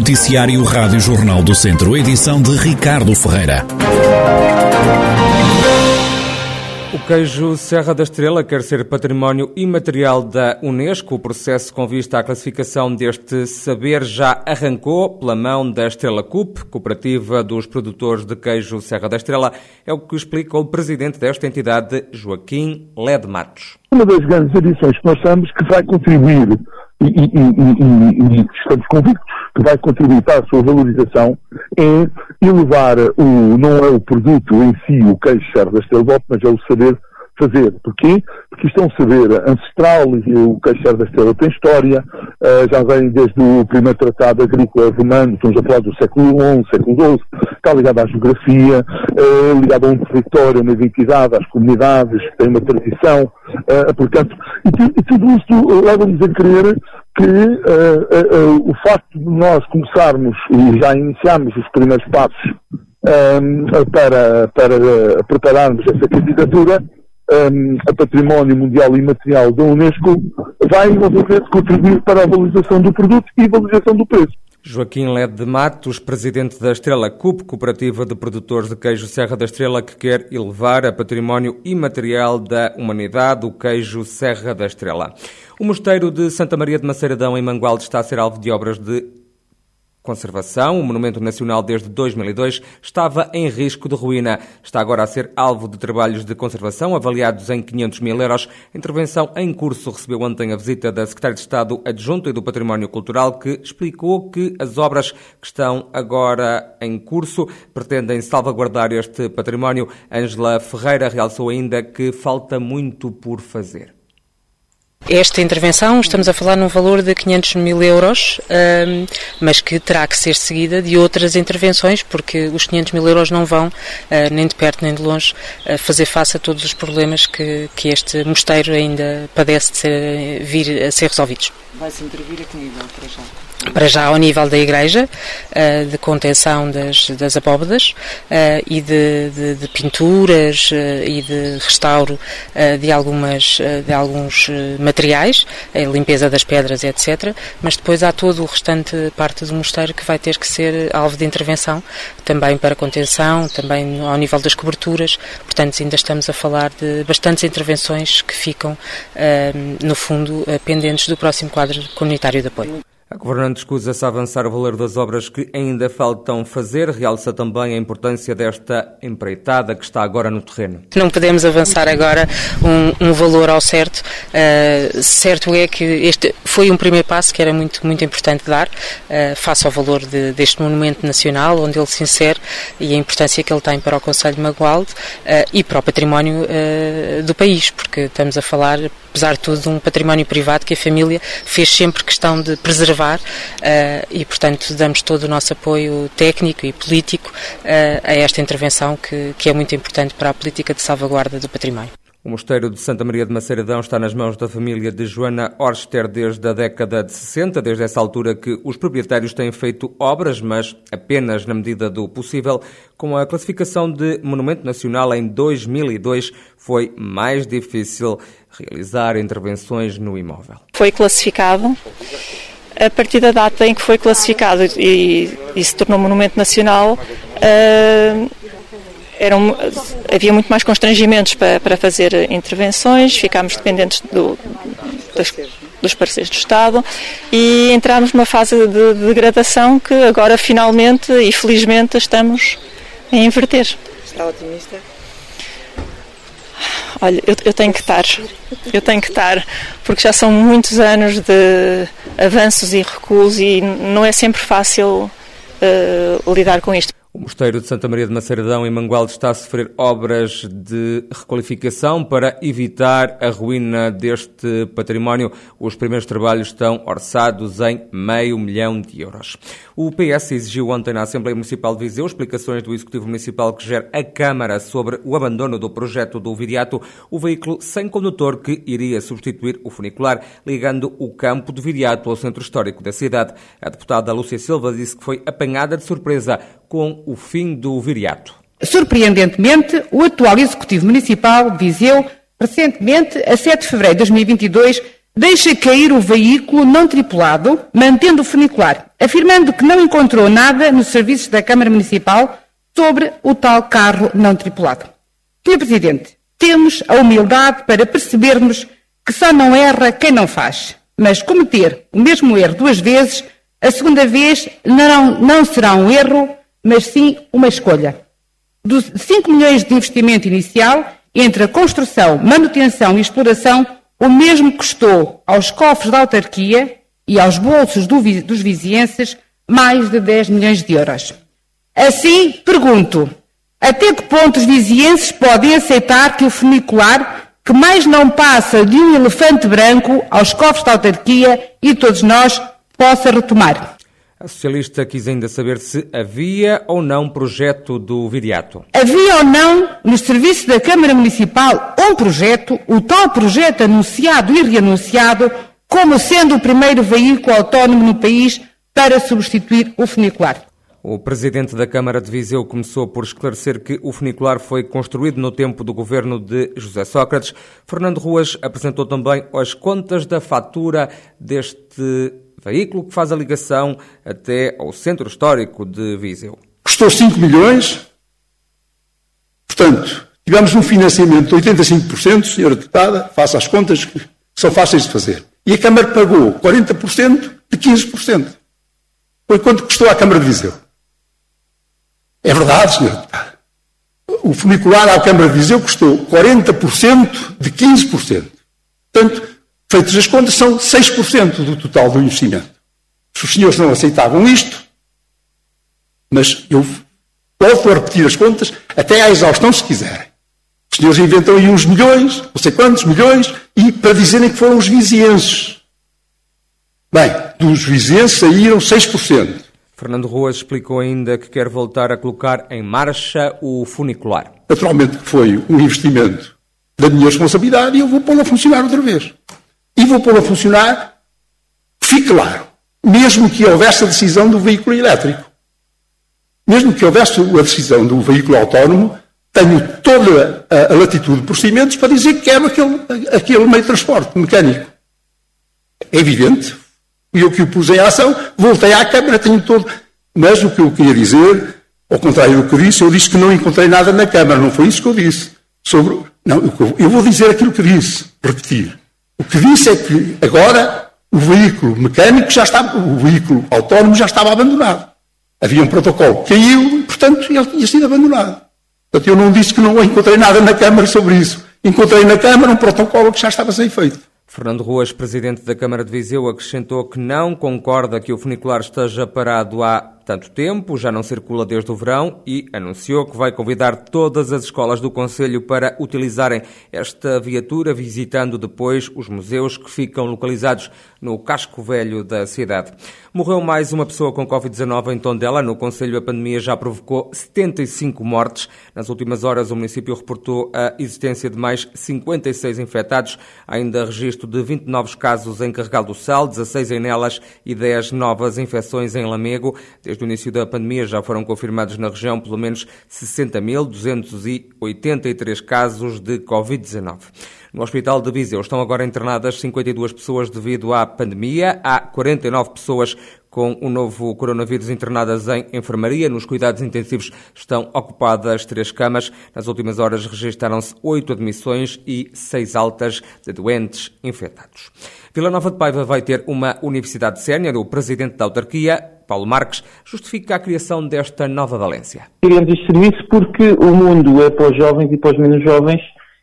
Noticiário Rádio Jornal do Centro, edição de Ricardo Ferreira. O queijo Serra da Estrela quer ser património imaterial da Unesco. O processo com vista à classificação deste saber já arrancou pela mão da Estrela Cup, cooperativa dos produtores de queijo Serra da Estrela. É o que explica o presidente desta entidade, Joaquim Led Matos. Uma das grandes adições que nós estamos que vai contribuir e, e, e, e, estamos convictos que vai contribuir para a sua valorização é elevar o, não é o produto em si, o queijo serve da Estrela mas é o saber fazer. Porquê? Porque isto é um saber ancestral e o serve da Estrela tem história, uh, já vem desde o primeiro tratado agrícola romano, estamos a falar do século XI, século XII, está ligado à geografia, uh, ligado a um território, uma identidade, às comunidades, tem uma tradição, uh, portanto, e, tudo isto leva-nos a crer que o facto de nós começarmos e já iniciarmos os primeiros passos para, para prepararmos essa candidatura um, a património mundial imaterial da Unesco vai novamente contribuir para a valorização do produto e valorização do preço. Joaquim Led de Matos, presidente da Estrela CUP, Cooperativa de Produtores de Queijo Serra da Estrela, que quer elevar a património imaterial da humanidade, o queijo Serra da Estrela. O Mosteiro de Santa Maria de Maceiradão, em Mangualde, está a ser alvo de obras de Conservação, o Monumento Nacional desde 2002, estava em risco de ruína. Está agora a ser alvo de trabalhos de conservação avaliados em 500 mil euros. A intervenção em curso recebeu ontem a visita da Secretária de Estado Adjunto e do Património Cultural, que explicou que as obras que estão agora em curso pretendem salvaguardar este património. Ângela Ferreira realçou ainda que falta muito por fazer. Esta intervenção, estamos a falar num valor de 500 mil euros, mas que terá que ser seguida de outras intervenções, porque os 500 mil euros não vão, ah, nem de perto nem de longe, fazer face a todos os problemas que, que este mosteiro ainda padece de ser, vir a ser resolvidos. Vai-se intervir a que nível, para já? para já ao nível da igreja, uh, de contenção das, das abóbadas uh, e de, de, de pinturas uh, e de restauro de, algumas, de alguns materiais, limpeza das pedras, etc. Mas depois há todo o restante parte do mosteiro que vai ter que ser alvo de intervenção, também para contenção, também ao nível das coberturas. Portanto, ainda estamos a falar de bastantes intervenções que ficam, no fundo, pendentes do próximo quadro comunitário de apoio. A governante escusa-se a avançar o valor das obras que ainda faltam fazer, realça também a importância desta empreitada que está agora no terreno. Não podemos avançar agora um, um valor ao certo. Uh, certo é que este foi um primeiro passo que era muito, muito importante dar, uh, face ao valor de, deste monumento nacional, onde ele se insere e a importância que ele tem para o Conselho de Magualde uh, e para o património do país, porque estamos a falar, apesar de tudo, de um património privado que a família fez sempre questão de preservar uh, e, portanto, damos todo o nosso apoio técnico e político uh, a esta intervenção que, que é muito importante para a política de salvaguarda do património. O Mosteiro de Santa Maria de Maceiradão está nas mãos da família de Joana Orster desde a década de 60, desde essa altura que os proprietários têm feito obras, mas apenas na medida do possível. Com a classificação de Monumento Nacional em 2002, foi mais difícil realizar intervenções no imóvel. Foi classificado a partir da data em que foi classificado e, e se tornou monumento nacional, uh, eram, havia muito mais constrangimentos para, para fazer intervenções, ficámos dependentes do, das, dos parceiros do Estado e entramos numa fase de degradação que agora finalmente e felizmente estamos a inverter. Está otimista? Olha, eu, eu, tenho que estar, eu tenho que estar, porque já são muitos anos de avanços e recuos e não é sempre fácil uh, lidar com isto. O Mosteiro de Santa Maria de Maceiradão, em Mangualde, está a sofrer obras de requalificação para evitar a ruína deste património. Os primeiros trabalhos estão orçados em meio milhão de euros. O PS exigiu ontem na Assembleia Municipal de Viseu explicações do Executivo Municipal que gera a Câmara sobre o abandono do projeto do Viriato, o veículo sem condutor que iria substituir o funicular, ligando o campo de Viriato ao centro histórico da cidade. A deputada Lúcia Silva disse que foi apanhada de surpresa com o fim do viriato. Surpreendentemente, o atual Executivo Municipal de Viseu, recentemente, a 7 de fevereiro de 2022, deixa cair o veículo não tripulado, mantendo o funicular, afirmando que não encontrou nada nos serviços da Câmara Municipal sobre o tal carro não tripulado. Sr. Presidente, temos a humildade para percebermos que só não erra quem não faz, mas cometer o mesmo erro duas vezes, a segunda vez não, não será um erro, mas sim uma escolha. Dos 5 milhões de investimento inicial, entre a construção, manutenção e exploração, o mesmo custou aos cofres da autarquia e aos bolsos do, dos vizienses mais de 10 milhões de euros. Assim, pergunto, até que ponto os vizienses podem aceitar que o funicular, que mais não passa de um elefante branco aos cofres da autarquia e todos nós, possa retomar? A socialista quis ainda saber se havia ou não projeto do Viriato. Havia ou não, nos serviços da Câmara Municipal, um projeto, o tal projeto anunciado e reanunciado, como sendo o primeiro veículo autónomo no país para substituir o funicular. O presidente da Câmara de Viseu começou por esclarecer que o funicular foi construído no tempo do governo de José Sócrates. Fernando Ruas apresentou também as contas da fatura deste veículo que faz a ligação até ao centro histórico de Viseu. Custou 5 milhões, portanto, tivemos um financiamento de 85%, senhora deputada, faça as contas que são fáceis de fazer. E a Câmara pagou 40% de 15%. Foi quanto custou à Câmara de Viseu. É verdade, senhor deputado. O funicular à Câmara de Viseu custou 40% de 15%. Portanto, feitas as contas, são 6% do total do investimento. Se os senhores não aceitavam isto, mas eu volto a repetir as contas até à exaustão, se quiserem. Os senhores inventam aí uns milhões, não sei quantos milhões, e para dizerem que foram os vizienses. Bem, dos vizienses saíram 6%. Fernando Ruas explicou ainda que quer voltar a colocar em marcha o funicular. Naturalmente que foi um investimento da minha responsabilidade e eu vou pô-lo a funcionar outra vez. E vou pô-lo a funcionar, fique claro, mesmo que houvesse a decisão do veículo elétrico. Mesmo que houvesse a decisão do veículo autónomo, tenho toda a, a latitude de procedimentos para dizer que quero aquele, aquele meio de transporte mecânico. É evidente. E eu que o pus em ação, voltei à Câmara, tenho todo. Mas o que eu queria dizer, ao contrário do que eu disse, eu disse que não encontrei nada na Câmara, não foi isso que eu disse. Sobre. Não, eu vou dizer aquilo que disse, repetir. O que disse é que agora o veículo mecânico já estava, o veículo autónomo já estava abandonado. Havia um protocolo que caiu portanto, ele tinha sido abandonado. Portanto, eu não disse que não encontrei nada na Câmara sobre isso. Encontrei na Câmara um protocolo que já estava a ser feito. Fernando Ruas, presidente da Câmara de Viseu, acrescentou que não concorda que o funicular esteja parado há tanto tempo, já não circula desde o verão e anunciou que vai convidar todas as escolas do Conselho para utilizarem esta viatura, visitando depois os museus que ficam localizados no casco velho da cidade. Morreu mais uma pessoa com Covid-19 em Tondela. No Conselho, a pandemia já provocou 75 mortes. Nas últimas horas, o município reportou a existência de mais 56 infectados. ainda registro de 20 novos casos em Carregal do Sal, 16 em Nelas e 10 novas infecções em Lamego. Desde o início da pandemia já foram confirmados na região pelo menos 60.283 casos de Covid-19. No Hospital de Viseu estão agora internadas 52 pessoas devido à pandemia. Há 49 pessoas com o novo coronavírus internadas em enfermaria. Nos cuidados intensivos estão ocupadas três camas. Nas últimas horas registaram-se oito admissões e seis altas de doentes infectados. Vila Nova de Paiva vai ter uma universidade sénior. O presidente da autarquia, Paulo Marques, justifica a criação desta nova Valência. Queremos este serviço porque o mundo é para os jovens e para os menos jovens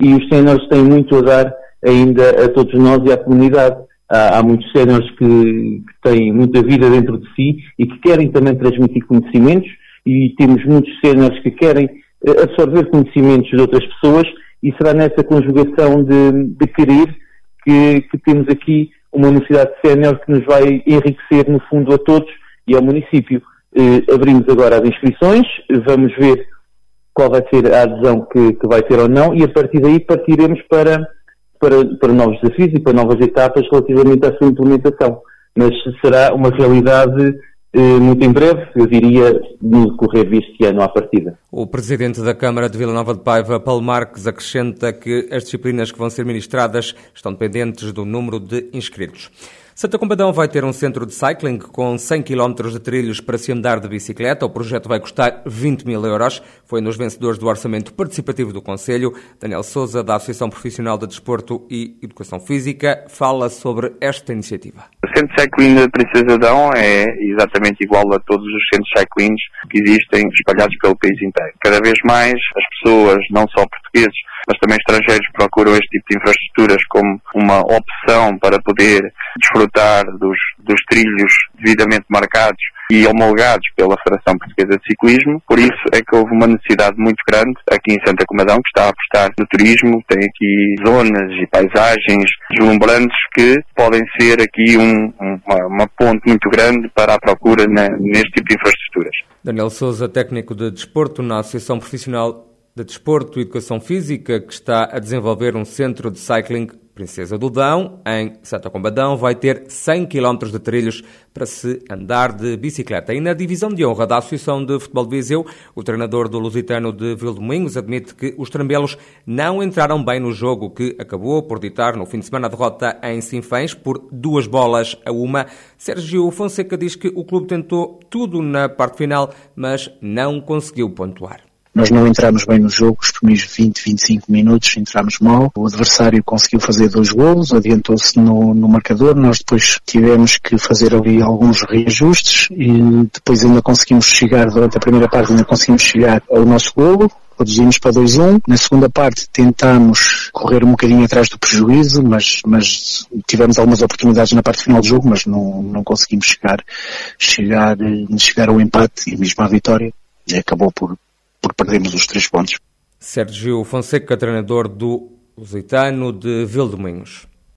e os séniores têm muito a dar ainda a todos nós e à comunidade. Há, há muitos séniores que, que, têm muita vida dentro de si e que querem também transmitir conhecimentos e temos muitos séniores que querem eh, absorver conhecimentos de outras pessoas e será nessa conjugação de, de querer que, que temos aqui uma universidade sénior que nos vai enriquecer no fundo a todos e ao município. Eh, abrimos agora as inscrições, vamos ver qual vai ser a adesão que, que, vai ter ou não, e a partir daí partiremos para, para, para novos desafios e para novas etapas relativamente à sua implementação. Mas será uma realidade muito em breve, eu diria, no decorrer deste ano à partida. O Presidente da Câmara de Vila Nova de Paiva, Paulo Marques, acrescenta que as disciplinas que vão ser ministradas estão dependentes do número de inscritos. Santa Combadão vai ter um centro de cycling com 100 km de trilhos para se andar de bicicleta. O projeto vai custar 20 mil euros. Foi nos vencedores do orçamento participativo do Conselho. Daniel Souza, da Associação Profissional de Desporto e Educação Física, fala sobre esta iniciativa. Centro cycling da Princesa Adão é exatamente igual a todos os centros cycling que existem espalhados pelo país inteiro. Cada vez mais as pessoas, não só portugueses, mas também estrangeiros procuram este tipo de infraestruturas como uma opção para poder desfrutar dos, dos trilhos devidamente marcados e homologados pela Federação Portuguesa de Ciclismo. Por isso é que houve uma necessidade muito grande aqui em Santa Comadão, que está a apostar no turismo, tem aqui zonas e paisagens deslumbrantes que podem ser aqui um, uma, uma, ponte muito grande para a procura na, neste tipo de infraestruturas. Daniel Souza, técnico de desporto na Associação Profissional de Desporto e Educação Física, que está a desenvolver um centro de cycling Princesa do Dão, em Santa Combadão, vai ter 100 km de trilhos para se andar de bicicleta. E na divisão de honra da Associação de Futebol de Viseu, o treinador do Lusitano de Vildomingos admite que os trambelos não entraram bem no jogo, que acabou por ditar no fim de semana a derrota em Sinfãs por duas bolas a uma. Sérgio Fonseca diz que o clube tentou tudo na parte final, mas não conseguiu pontuar. Nós não entramos bem no jogo, os primeiros 20, 25 minutos entramos mal. O adversário conseguiu fazer dois golos, adiantou-se no, no, marcador. Nós depois tivemos que fazer ali alguns reajustes e depois ainda conseguimos chegar, durante a primeira parte ainda conseguimos chegar ao nosso golo reduzimos para 2-1. Na segunda parte tentámos correr um bocadinho atrás do prejuízo, mas, mas tivemos algumas oportunidades na parte final do jogo, mas não, não conseguimos chegar, chegar, chegar ao empate e mesmo à vitória. Acabou por, por perdermos os três pontos. Sérgio Fonseca, treinador do Lusitano de Vildomingos.